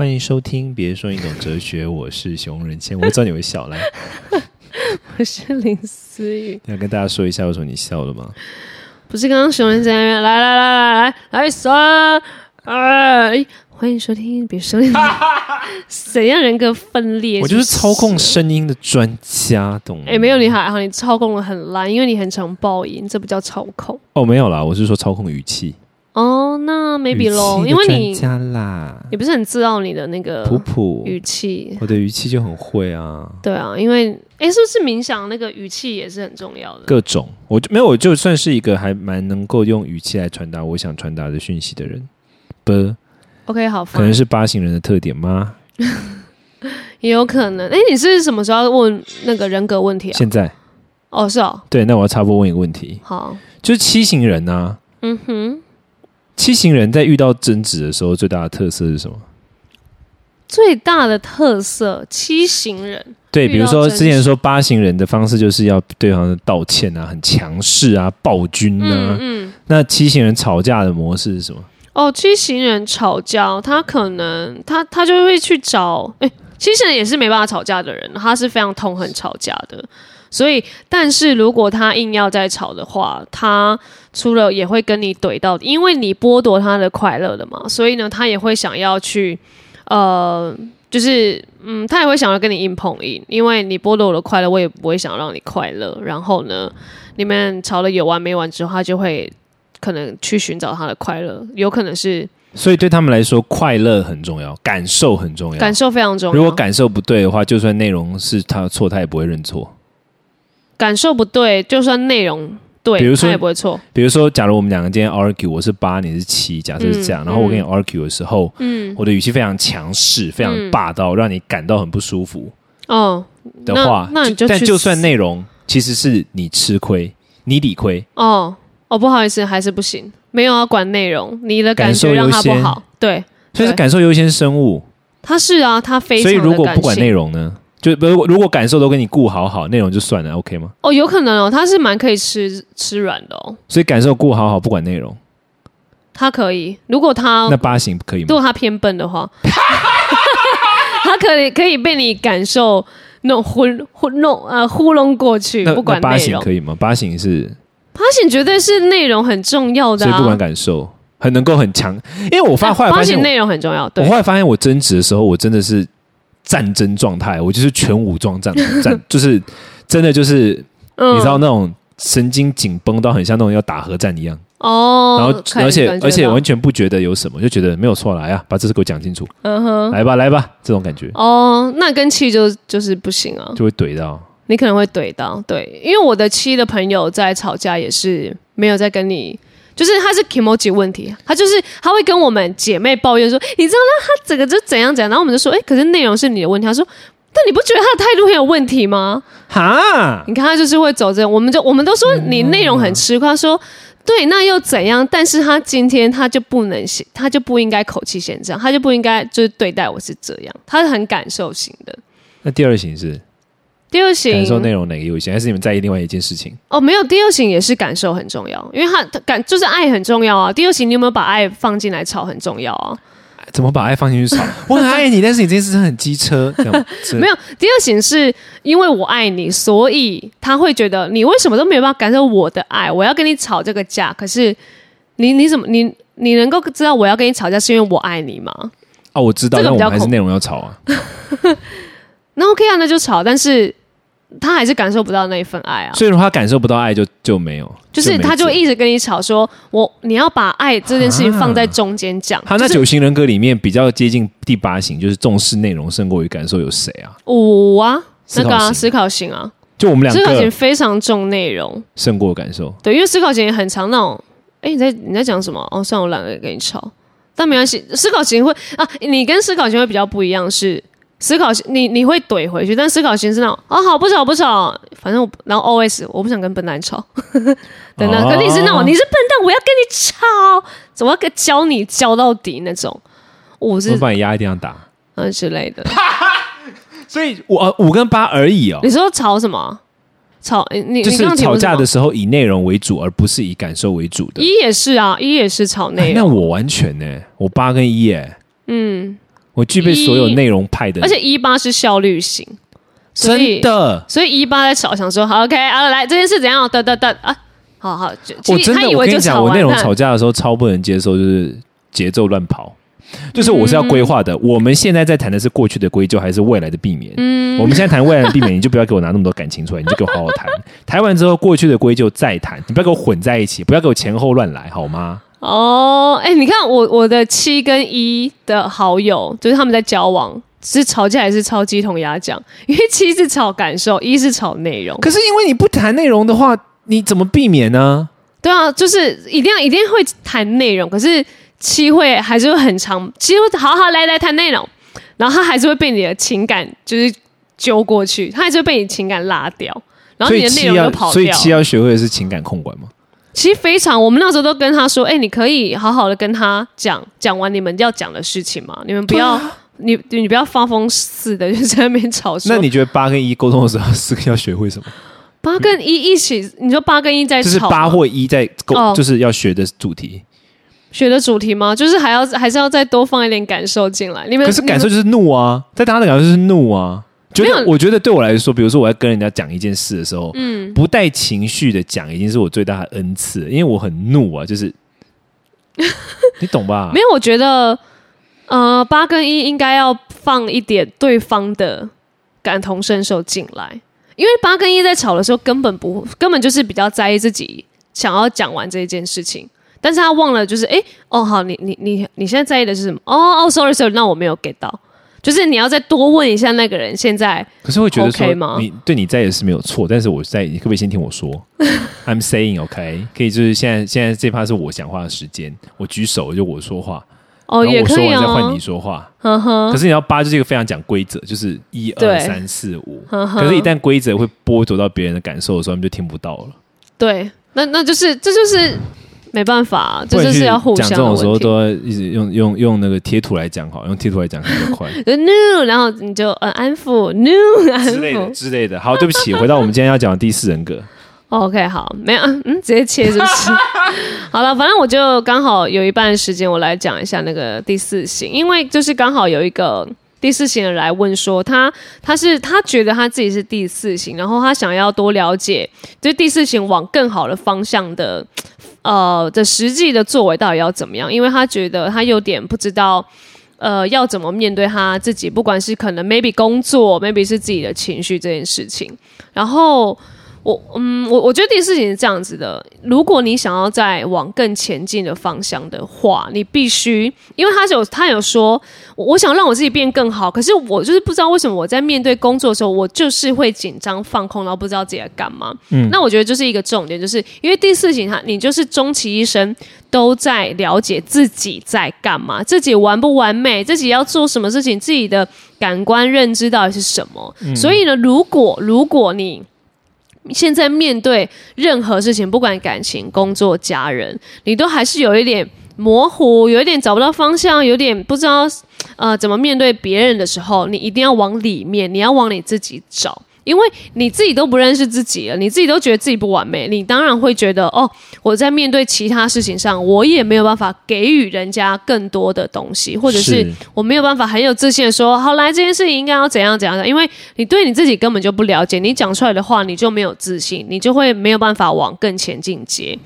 欢迎收听，别说你懂哲学，我是熊仁谦，我知道你会笑，来，我是林思雨，要跟大家说一下为什么你笑了吗？不是刚刚熊仁在那边，来来来来来来三二一，欢迎收听，别说你怎样人格分裂，我就是操控是声音的专家，懂吗？哎、没有你还好，你操控的很烂，因为你很常爆音，这不叫操控哦，没有啦，我是说操控语气，哦。那 maybe 语喽，因为你专家啦，你不是很自傲你的那个普普，语气，我的语气就很会啊，对啊，因为哎、是不是冥想那个语气也是很重要的？各种，我就没有，我就算是一个还蛮能够用语气来传达我想传达的讯息的人，不，OK，好，可能是八型人的特点吗？也有可能。哎、你是什么时候要问那个人格问题啊？现在哦，是哦，对，那我要插播问一个问题，好，就是七型人啊，嗯哼。七型人在遇到争执的时候，最大的特色是什么？最大的特色，七型人，对，比如说之前说八型人的方式就是要对方道歉啊，很强势啊，暴君啊。嗯嗯，那七型人吵架的模式是什么？哦，七型人吵架，他可能他他就会去找，哎、七型人也是没办法吵架的人，他是非常痛恨吵架的，所以，但是如果他硬要再吵的话，他除了也会跟你怼到底，因为你剥夺他的快乐了嘛，所以呢，他也会想要去，呃。就是，嗯，他也会想要跟你硬碰硬，因为你剥夺我的快乐，我也不会想让你快乐。然后呢，你们吵了有完没完之后，他就会可能去寻找他的快乐，有可能是所以对他们来说，快乐很重要，感受很重要。感受非常重要。如果感受不对的话，就算内容是他的错，他也不会认错。感受不对，就算内容对，比如说他也不会错。比如说，假如我们两个今天 argue，我是八，你是七，假设是这样，嗯然后我跟你 argue 的时候，嗯，我的语气非常强势，非常霸道，让你感到很不舒服哦的话，那那你就但就算内容其实是你吃亏，你理亏，哦哦，不好意思，还是不行，没有要管内容，你的感感受让他优先。不好。对，所以是感受优先生物。他是啊，他非常所以如果不管内容呢，就如果如果感受都跟你顾好好，内容就算了，OK 吗？哦，有可能哦，他是蛮可以吃吃软的哦，所以感受顾好好，不管内容，他可以。如果他那八型可以吗？如果他偏笨的话，他可以可以被你感受弄昏昏弄呃糊弄过去，那不管八内容。型可以吗？八型是，八型绝对是内容很重要的啊，所以不管感受，很能够很强。因为我发后来发现，内容很重要，我后来发现我争执的时候，我真的是战争状态，我就是全武装战战，就是真的就是嗯。你知道那种神经紧绷到很像那种要打核战一样，哦，然后可以而且感觉而且到完全不觉得有什么，就觉得没有错，来啊，把这事给我讲清楚，嗯哼，来吧来吧，这种感觉。哦，那跟七就就是不行啊，就会怼到。你可能会怼到，对，因为我的七的朋友在吵架也是没有在跟你。就是他是 emoji 问题，他就是他会跟我们姐妹抱怨说，你知道那他整个就怎样怎样，然后我们就说，哎、可是内容是你的问题。他说，但你不觉得他的态度很有问题吗？哈，你看他就是会走这样，我们就我们都说你内容很吃亏，他说对，那又怎样？但是他今天他就不能先，他就不应该口气先这样，他就不应该就是对待我是这样，他是很感受型的。那第二型是第二型感受内容哪个优先，还是你们在意另外一件事情？哦，没有，第二型也是感受很重要，因为他他感就是爱很重要啊。第二型你有没有把爱放进来吵很重要啊？怎么把爱放进去吵？我很爱你，但是你这件事很机车，这样是没有，第二型是因为我爱你，所以他会觉得你为什么都没有办法感受我的爱，我要跟你吵这个架。可是你你怎么你你能够知道我要跟你吵架是因为我爱你吗？哦，我知道，这个但我们还是内容要吵啊。那 OK 啊，那就吵，但是他还是感受不到那一份爱啊。所以说他感受不到爱就，就没有，就是他就一直跟你吵说，我你要把爱这件事情放在中间讲。他那就是九型人格里面比较接近第八型，就是重视内容胜过于感受，有谁啊？五啊，那个啊，思考型啊，就我们两思考型非常重内容。胜过感受。对，因为思考型也很常那种。哎，你在你在讲什么？哦，算了我懒得跟你吵，但没关系。思考型会啊，你跟思考型会比较不一样，是思考型你你会怼回去，但思考型是那种啊好不吵不吵，反正我然后 OS 我不想跟笨蛋吵，等等。哦可你是那种你是笨蛋，我要跟你吵，怎么跟教你教到底那种，我是我把你压一定要打，嗯之类的。所以我呃五跟八而已哦你，说吵什么？吵你你就是吵架的时候以内容为主，而不是以感受为主的。一也是啊，一也是吵哎内容。那我完全呢，我八跟一哎，嗯，我具备所有内容派的，而且一八是效率型，真的，所以一八在吵，想说好 OK 啊，来这件事怎样？得得得啊，好好，我真的，我跟你讲，我内容吵架的时候超不能接受，就是节奏乱跑。就是我是要规划的。我们现在在谈的是过去的归咎，还是未来的避免？嗯，我们现在谈未来的避免，你就不要给我拿那么多感情出来，你就给我好好谈。谈完之后，过去的归咎再谈，你不要给我混在一起，不要给我前后乱来，好吗？哦，哎、你看我我的七跟一的好友，就是他们在交往，是吵架还是超鸡同鸭讲，因为七是吵感受，一是吵内容。可是因为你不谈内容的话，你怎么避免呢？对啊，就是一定要一定会谈内容，可是七会还是会很长，七会好好来来谈内容，然后他还是会被你的情感就是揪过去，他还是会被你情感拉掉，然后你的内容以七要就跑掉。所以七要学会的是情感控管吗？其实非常，我们那时候都跟他说，哎、你可以好好的跟他讲，讲完你们要讲的事情嘛，你们不要。你你不要发疯似的就在那边吵。那你觉得八跟一沟通的时候是要学会什么？八跟一一起，你说八跟一在就是八或一在沟，哦就是要学的主题。学的主题吗？就是还要还是要再多放一点感受进来。你们可是感受就是怒啊，在大家的感受就是怒啊。觉得我觉得对我来说，比如说我要跟人家讲一件事的时候，嗯，不带情绪的讲，已经是我最大的恩赐，因为我很怒啊，就是 你懂吧？没有，我觉得呃八跟一应该要放一点对方的感同身受进来，因为八跟一在吵的时候根本不根本就是比较在意自己想要讲完这一件事情。但是他忘了，就是哎，哦，好，你你你你现在在意的是什么？哦哦，sorry sorry，那我没有 get 到，就是你要再多问一下那个人现在可是会觉得说你对你在也是没有错，但是我在，你可不可以先听我说？I'm saying OK，可以，就是现在现在这趴是我讲话的时间，我举手就我说话，哦，然后我说也可以哦完再换你，说话。呵呵可是你要八就是一个非常讲规则，就是一二三四五。可是，一旦规则会剥夺到别人的感受的时候，他们就听不到了。对，那那就是这就是没办法，这就是要互相讲。这种时候都要一直用用用那个贴图来讲好，用贴图来讲比较快就 no，然后你就呃安抚 no 安之类的抚。之类的。好，对不起，回到我们今天要讲的第四人格。OK，好，没有，嗯，直接切是不是？好了，反正我就刚好有一半时间，我来讲一下那个第四型，因为就是刚好有一个第四型的来问说，他他是他觉得他自己是第四型，然后他想要多了解，就第四型往更好的方向的呃的实际的作为到底要怎么样，因为他觉得他有点不知道。呃，要怎么面对他自己？不管是可能 maybe 工作，maybe 是自己的情绪这件事情。然后我嗯，我我觉得第四情是这样子的：如果你想要再往更前进的方向的话，你必须，因为他是有他有说，我我想让我自己变更好，可是我就是不知道为什么我在面对工作的时候，我就是会紧张放空，然后不知道自己在干嘛。嗯，那我觉得就是一个重点，就是因为第四型他你就是终其一生都在了解自己在干嘛，自己完不完美，自己要做什么事情，自己的感官认知到底是什么。所以呢，如果如果你现在面对任何事情，不管感情、工作、家人，你都还是有一点模糊，有一点找不到方向，有点不知道呃怎么面对别人的时候，你一定要往里面，你要往你自己找。因为你自己都不认识自己了，你自己都觉得自己不完美，你当然会觉得哦，我在面对其他事情上，我也没有办法给予人家更多的东西，或者是是我没有办法很有自信的说，好来这件事情应该要怎样怎样的，因为你对你自己根本就不了解，你讲出来的话你就没有自信，你就会没有办法往更前进阶。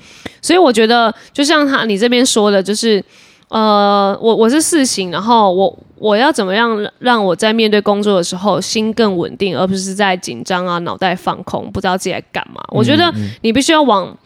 所以我觉得，就像他你这边说的，就是呃，我我是四型，然后我我要怎么样让我在面对工作的时候心更稳定，而不是在紧张啊、脑袋放空，不知道自己在干嘛。我觉得你必须要往。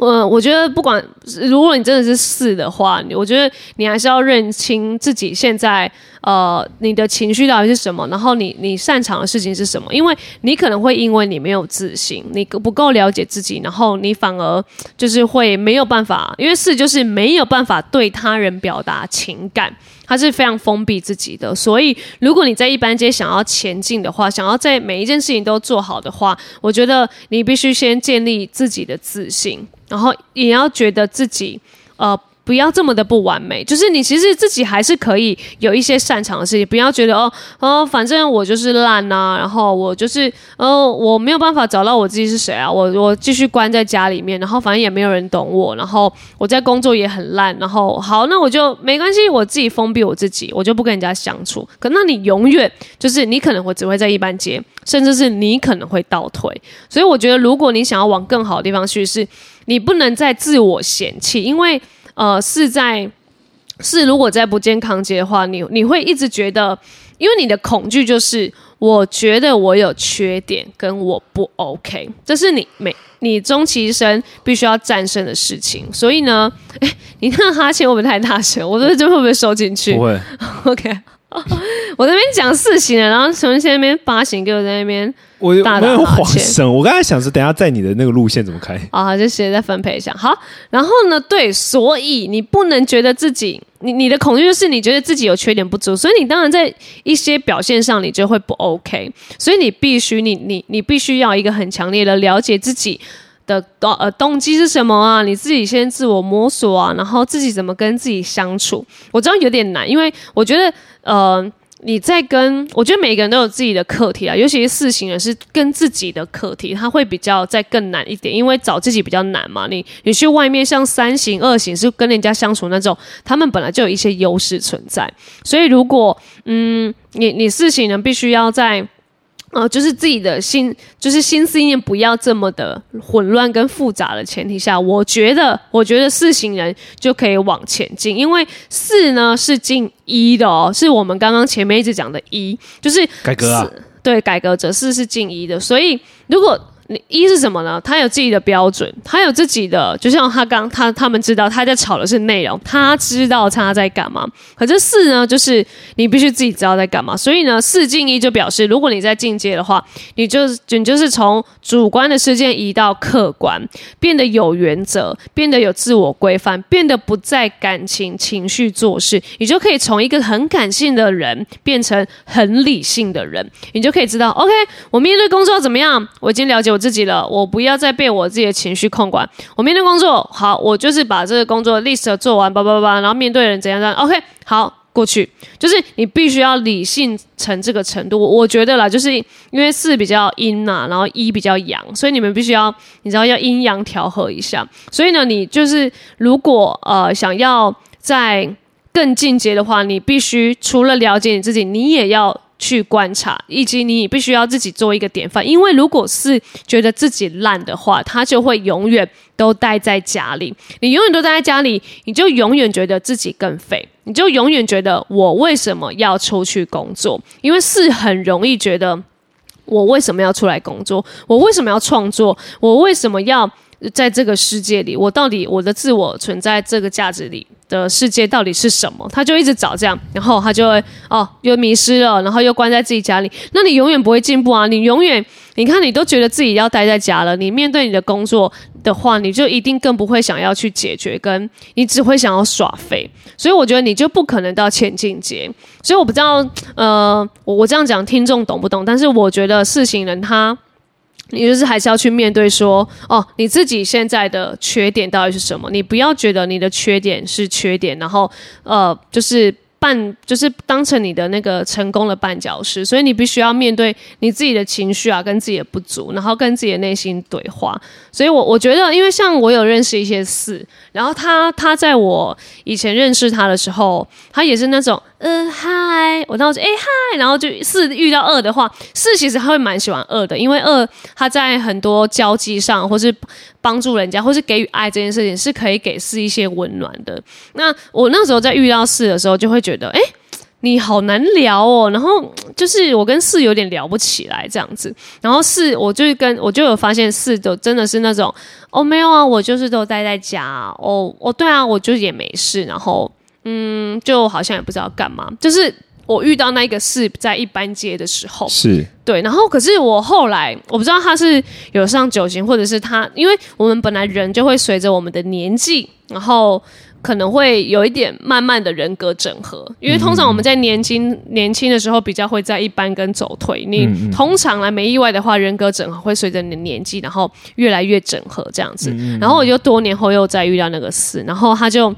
呃，我觉得不管如果你真的是四的话，我觉得你还是要认清自己现在呃你的情绪到底是什么，然后你你擅长的事情是什么，因为你可能会因为你没有自信，你不够了解自己，然后你反而就是会没有办法，因为四就是没有办法对他人表达情感。他是非常封闭自己的，所以如果你在一般街想要前进的话，想要在每一件事情都做好的话，我觉得你必须先建立自己的自信，然后也要觉得自己呃。不要这么的不完美，就是你其实自己还是可以有一些擅长的事情，不要觉得哦哦，反正我就是烂呐，然后我就是哦我没有办法找到我自己是谁啊，我我继续关在家里面，然后反正也没有人懂我，然后我在工作也很烂，然后好，那我就没关系，我自己封闭我自己，我就不跟人家相处。可那你永远就是你可能会只会在一般街，甚至是你可能会倒退。所以我觉得，如果你想要往更好的地方去，是你不能再自我嫌弃，因为呃是在是如果在不健康街的话，你你会一直觉得，因为你的恐惧就是我觉得我有缺点跟我不 OK，这是你每你终其一生必须要战胜的事情。所以呢，哎，你那哈欠会不会太大声？我说这会不会收进去？不会。OK，我那边讲事情了，然后从前那边八行给我在那边。我没有晃神，我刚才想是，等下在你的那个路线怎么开啊？就直再分配一下。好，然后呢？对，所以你不能觉得自己，你你的恐惧就是你觉得自己有缺点不足，所以你当然在一些表现上你就会不 OK。所以你必须，你你你必须要一个很强烈的了解自己的动呃动机是什么啊？你自己先自我摸索啊，然后自己怎么跟自己相处。我知道有点难，因为我觉得呃。你在跟我觉得每个人都有自己的课题啊，尤其是四型人是跟自己的课题，他会比较再更难一点，因为找自己比较难嘛。你你去外面像三型、二型是跟人家相处那种，他们本来就有一些优势存在，所以如果嗯，你你四型人必须要在。呃，就是自己的心，就是心思意念不要这么的混乱跟复杂的前提下，我觉得，我觉得四行人就可以往前进，因为四呢是进一的哦，是我们刚刚前面一直讲的一，就是改革啊，对，改革者四是进一的，所以如果。一是什么呢？他有自己的标准，他有自己的，就像他刚他他们知道他在吵的是内容，他知道他在干嘛。可这四呢，就是你必须自己知道在干嘛。所以呢，四进一就表示，如果你在进阶的话，你就你就是从主观的事件移到客观，变得有原则，变得有自我规范，变得不再感情情绪做事，你就可以从一个很感性的人变成很理性的人。你就可以知道，OK，我面对工作怎么样？我已经了解我。自己了，我不要再被我自己的情绪控管。我面对工作，好，我就是把这个工作 list 做完，叭叭叭，然后面对人怎样怎样，OK，好，过去。就是你必须要理性成这个程度。我觉得啦，就是因为四比较阴呐，然后一比较阳，所以你们必须要，你知道要阴阳调和一下。所以呢，你就是如果呃想要在更进阶的话，你必须除了了解你自己，你也要。去观察，以及你必须要自己做一个典范。因为如果是觉得自己烂的话，他就会永远都待在家里。你永远都待在家里，你就永远觉得自己更废，你就永远觉得我为什么要出去工作？因为是很容易觉得我为什么要出来工作？我为什么要创作？我为什么要在这个世界里？我到底我的自我存在这个价值里？的世界到底是什么？他就一直找这样，然后他就会哦，又迷失了，然后又关在自己家里。那你永远不会进步啊！你永远，你看，你都觉得自己要待在家了。你面对你的工作的话，你就一定更不会想要去解决，跟你只会想要耍废。所以我觉得你就不可能到前进阶。所以我不知道，呃，我我这样讲听众懂不懂？但是我觉得四行人他。你就是还是要去面对说，哦，你自己现在的缺点到底是什么？你不要觉得你的缺点是缺点，然后，呃，就是。绊就是当成你的那个成功的绊脚石，所以你必须要面对你自己的情绪啊，跟自己的不足，然后跟自己的内心对话。所以，我我觉得，因为像我有认识一些四，然后他他在我以前认识他的时候，他也是那种，呃，嗨，我当时哎嗨，然后就四遇到二的话，四其实他会蛮喜欢二的，因为二他在很多交际上或是。帮助人家或是给予爱这件事情是可以给是一些温暖的。那我那时候在遇到事的时候，就会觉得，哎，你好难聊哦。然后就是我跟四有点聊不起来这样子。然后四，我就跟我就有发现四就真的是那种，哦，没有啊，我就是都待在家。哦，哦，对啊，我就也没事。然后，嗯，就好像也不知道干嘛，就是。我遇到那个是在一般街的时候，是。对，然后可是我后来我不知道他是有上酒精，或者是他，因为我们本来人就会随着我们的年纪，然后可能会有一点慢慢的人格整合，因为通常我们在年轻年轻的时候比较会在一般跟走退，你通常来没意外的话，人格整合会随着你的年纪，然后越来越整合这样子，然后我就多年后又再遇到那个四，然后他就。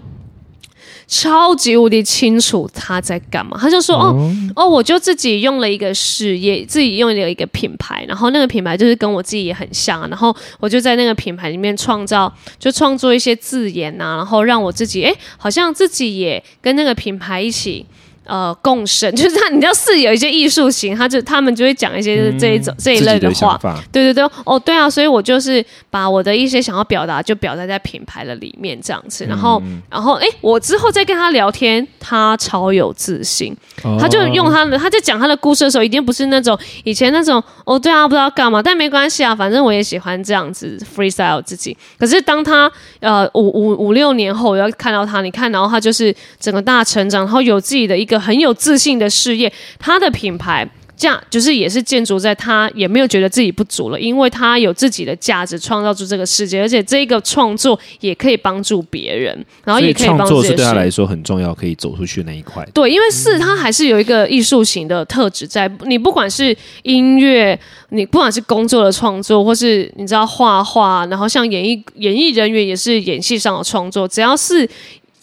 超级无敌清楚他在干嘛。他就说：“哦哦，我就自己用了一个事业，自己用了一个品牌，然后那个品牌就是跟我自己也很像，然后我就在那个品牌里面创造，就创作一些字眼啊，然后让我自己哎，好像自己也跟那个品牌一起。”呃，共生 就是他，你知道是有一些艺术型，他就他们就会讲一些这一种这一类的话，对对对，哦，对啊，所以我就是把我的一些想要表达就表达在品牌的里面这样子，然后然后哎，我之后再跟他聊天，他超有自信，他就用他的他在讲他的故事的时候，一定不是那种以前那种哦，对啊，不知道干嘛，但没关系啊，反正我也喜欢这样子 freestyle 自己。可是当他呃五五五六年后我要看到他，你看，然后他就是整个大成长，然后有自己的一个。很有自信的事业，他的品牌价就是也是建筑在他也没有觉得自己不足了，因为他有自己的价值，创造出这个世界，而且这个创作也可以帮助别人，然后也可以创作是对他来说很重要，可以走出去那一块。对，因为是他还是有一个艺术型的特质在，你不管是音乐，你不管是工作的创作，或是你知道画画，然后像演艺演艺人员也是演戏上的创作，只要是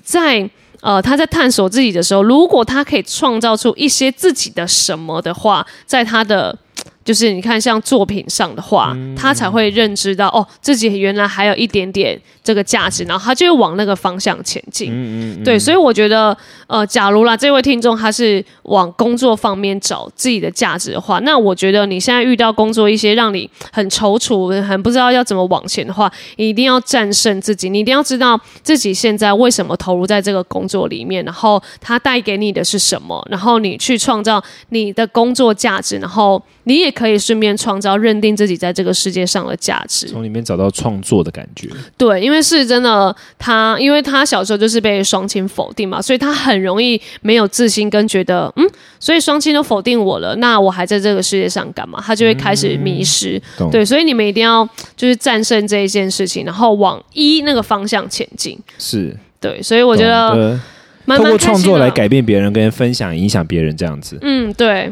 在。呃，他在探索自己的时候，如果他可以创造出一些自己的什么的话，在他的。就是你看，像作品上的话，他才会认知到哦，自己原来还有一点点这个价值，然后他就会往那个方向前进。嗯嗯，对，所以我觉得，呃，假如啦，这位听众他是往工作方面找自己的价值的话，那我觉得你现在遇到工作一些让你很踌躇、很不知道要怎么往前的话，你一定要战胜自己，你一定要知道自己现在为什么投入在这个工作里面，然后它带给你的是什么，然后你去创造你的工作价值，然后你也。可以顺便创造认定自己在这个世界上的价值，从里面找到创作的感觉。对，因为是真的，他因为他小时候就是被双亲否定嘛，所以他很容易没有自信，跟觉得嗯，所以双亲都否定我了，那我还在这个世界上干嘛？他就会开始迷失。对，所以你们一定要就是战胜这一件事情，然后往一那个方向前进。是对，所以我觉得通过创作来改变别人，跟分享影响别人这样子。嗯，对。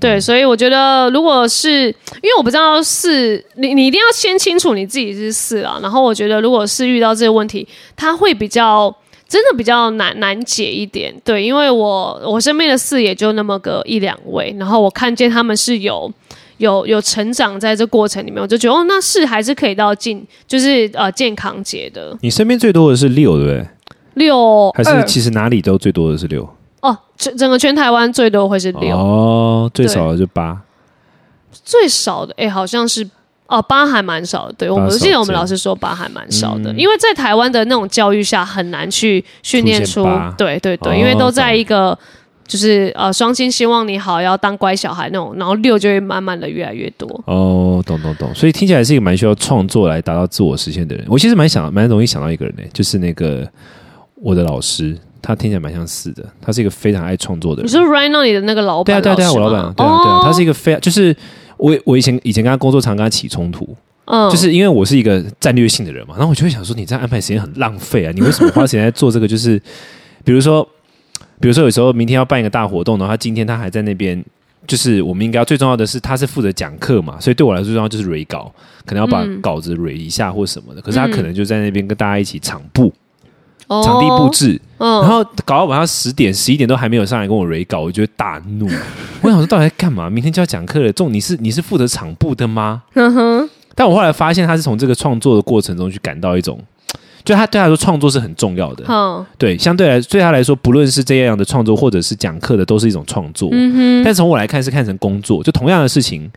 对，所以我觉得，如果是因为我不知道是你，你一定要先清楚你自己是四啊。然后我觉得，如果是遇到这个问题，他会比较真的比较难难解一点。对，因为我我身边的四也就那么个一两位，然后我看见他们是有有有成长在这过程里面，我就觉得哦，那是还是可以到进就是呃健康节的。你身边最多的是六对不对？六还是其实哪里都最多的是六。哦，整整个全台湾最多会是六哦，最少的就八，最少的哎，好像是哦，八还蛮少的。对我们记得我们老师说八还蛮少的，因为在台湾的那种教育下很难去训练出，对对对，因为都在一个就是呃双亲希望你好要当乖小孩那种，然后六就会慢慢的越来越多。哦，懂懂懂，所以听起来是一个蛮需要创作来达到自我实现的人。我其实蛮想蛮容易想到一个人呢，就是那个我的老师。他听起来蛮像是的，他是一个非常爱创作的人。你说 right now 你的那个老板？对啊，对啊，我老板，对啊，对啊，他是一个非常就是我我以前以前跟他工作常跟他起冲突，嗯，就是因为我是一个战略性的人嘛，然后我就会想说，你这样安排时间很浪费啊，你为什么花时间在做这个？就是比如说，比如说有时候明天要办一个大活动，然后他今天他还在那边，就是我们应该要最重要的是他是负责讲课嘛，所以对我来说最重要就是蕊稿，可能要把稿子蕊一下或什么的，可是他可能就在那边跟大家一起场布。场地布置，然后搞到晚上十点、十一点都还没有上来跟我 re 稿，我就会大怒。我想说，到底在干嘛？明天就要讲课了，重你是你是负责场部的吗？嗯哼。但我后来发现，他是从这个创作的过程中去感到一种，就他对他说，创作是很重要的。嗯，对，相对来对他来说，不论是这样的创作，或者是讲课的，都是一种创作。嗯哼。但从我来看，是看成工作，就同样的事情。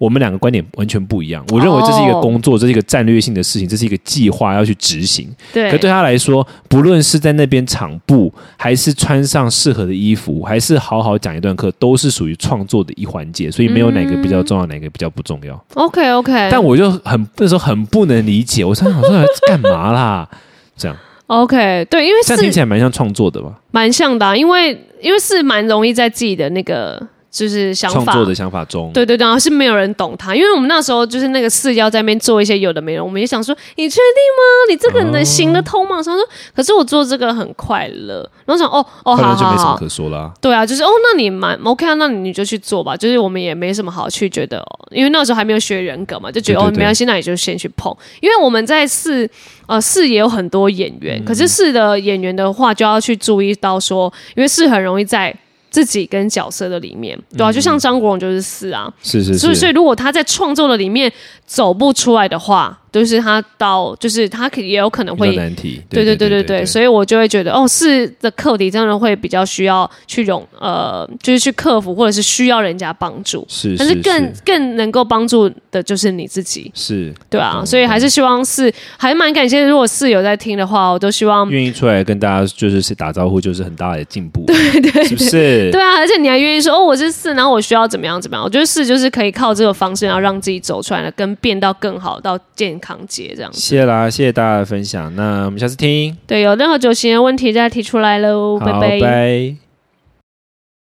我们两个观点完全不一样。我认为这是一个工作，这是一个战略性的事情，这是一个计划要去执行。对。可对他来说，不论是在那边场布，还是穿上适合的衣服，还是好好讲一段课，都是属于创作的一环节。所以没有哪个比较重要，哪个比较不重要。OK OK。但我就很那时候很不能理解，我想想说干嘛啦？这样。OK，对，因为这样听起来蛮像创作的吧？蛮像的，因为因为是蛮容易在自己的那个。就是想法创作的想法中，对对对，然后是没有人懂他，因为我们那时候就是那个四要在那边做一些有的没的，我们也想说，你确定吗？你这个能行得通吗？他说，可是我做这个很快乐，然后想，哦哦，快好就没什么可说啦。对啊，就是哦，那你蛮 OK 啊，那你就去做吧。就是我们也没什么好去觉得、哦，因为那时候还没有学人格嘛，就觉得对对对哦没关系，那你就先去碰。因为我们在四呃四也有很多演员，嗯可是四的演员的话就要去注意到说，因为四很容易在自己跟角色的里面，对啊，就像张国荣就是四啊，是是所以，所，以如果他在创作的里面走不出来的话，就是他到，就是他可也有可能会较难题。对对对对对，以所以我就会觉得，哦，是的课题真的会比较需要去容呃，就是去克服，或者是需要人家帮助。是，但是更更能够帮助的就是你自己，是对啊，懂所以还是希望是还蛮感谢，如果室友在听的话，我都希望愿意出来跟大家就是打招呼，就是很大的进步，对对，是不是？对啊，而且你还愿意说哦，我是四，然后我需要怎么样怎么样？我觉得四就是可以靠这个方式，然后让自己走出来的，跟变到更好，到健康节这样子。谢谢啦，谢谢大家的分享，那我们下次听，对，有任何酒型的问题再提出来喽，拜。拜。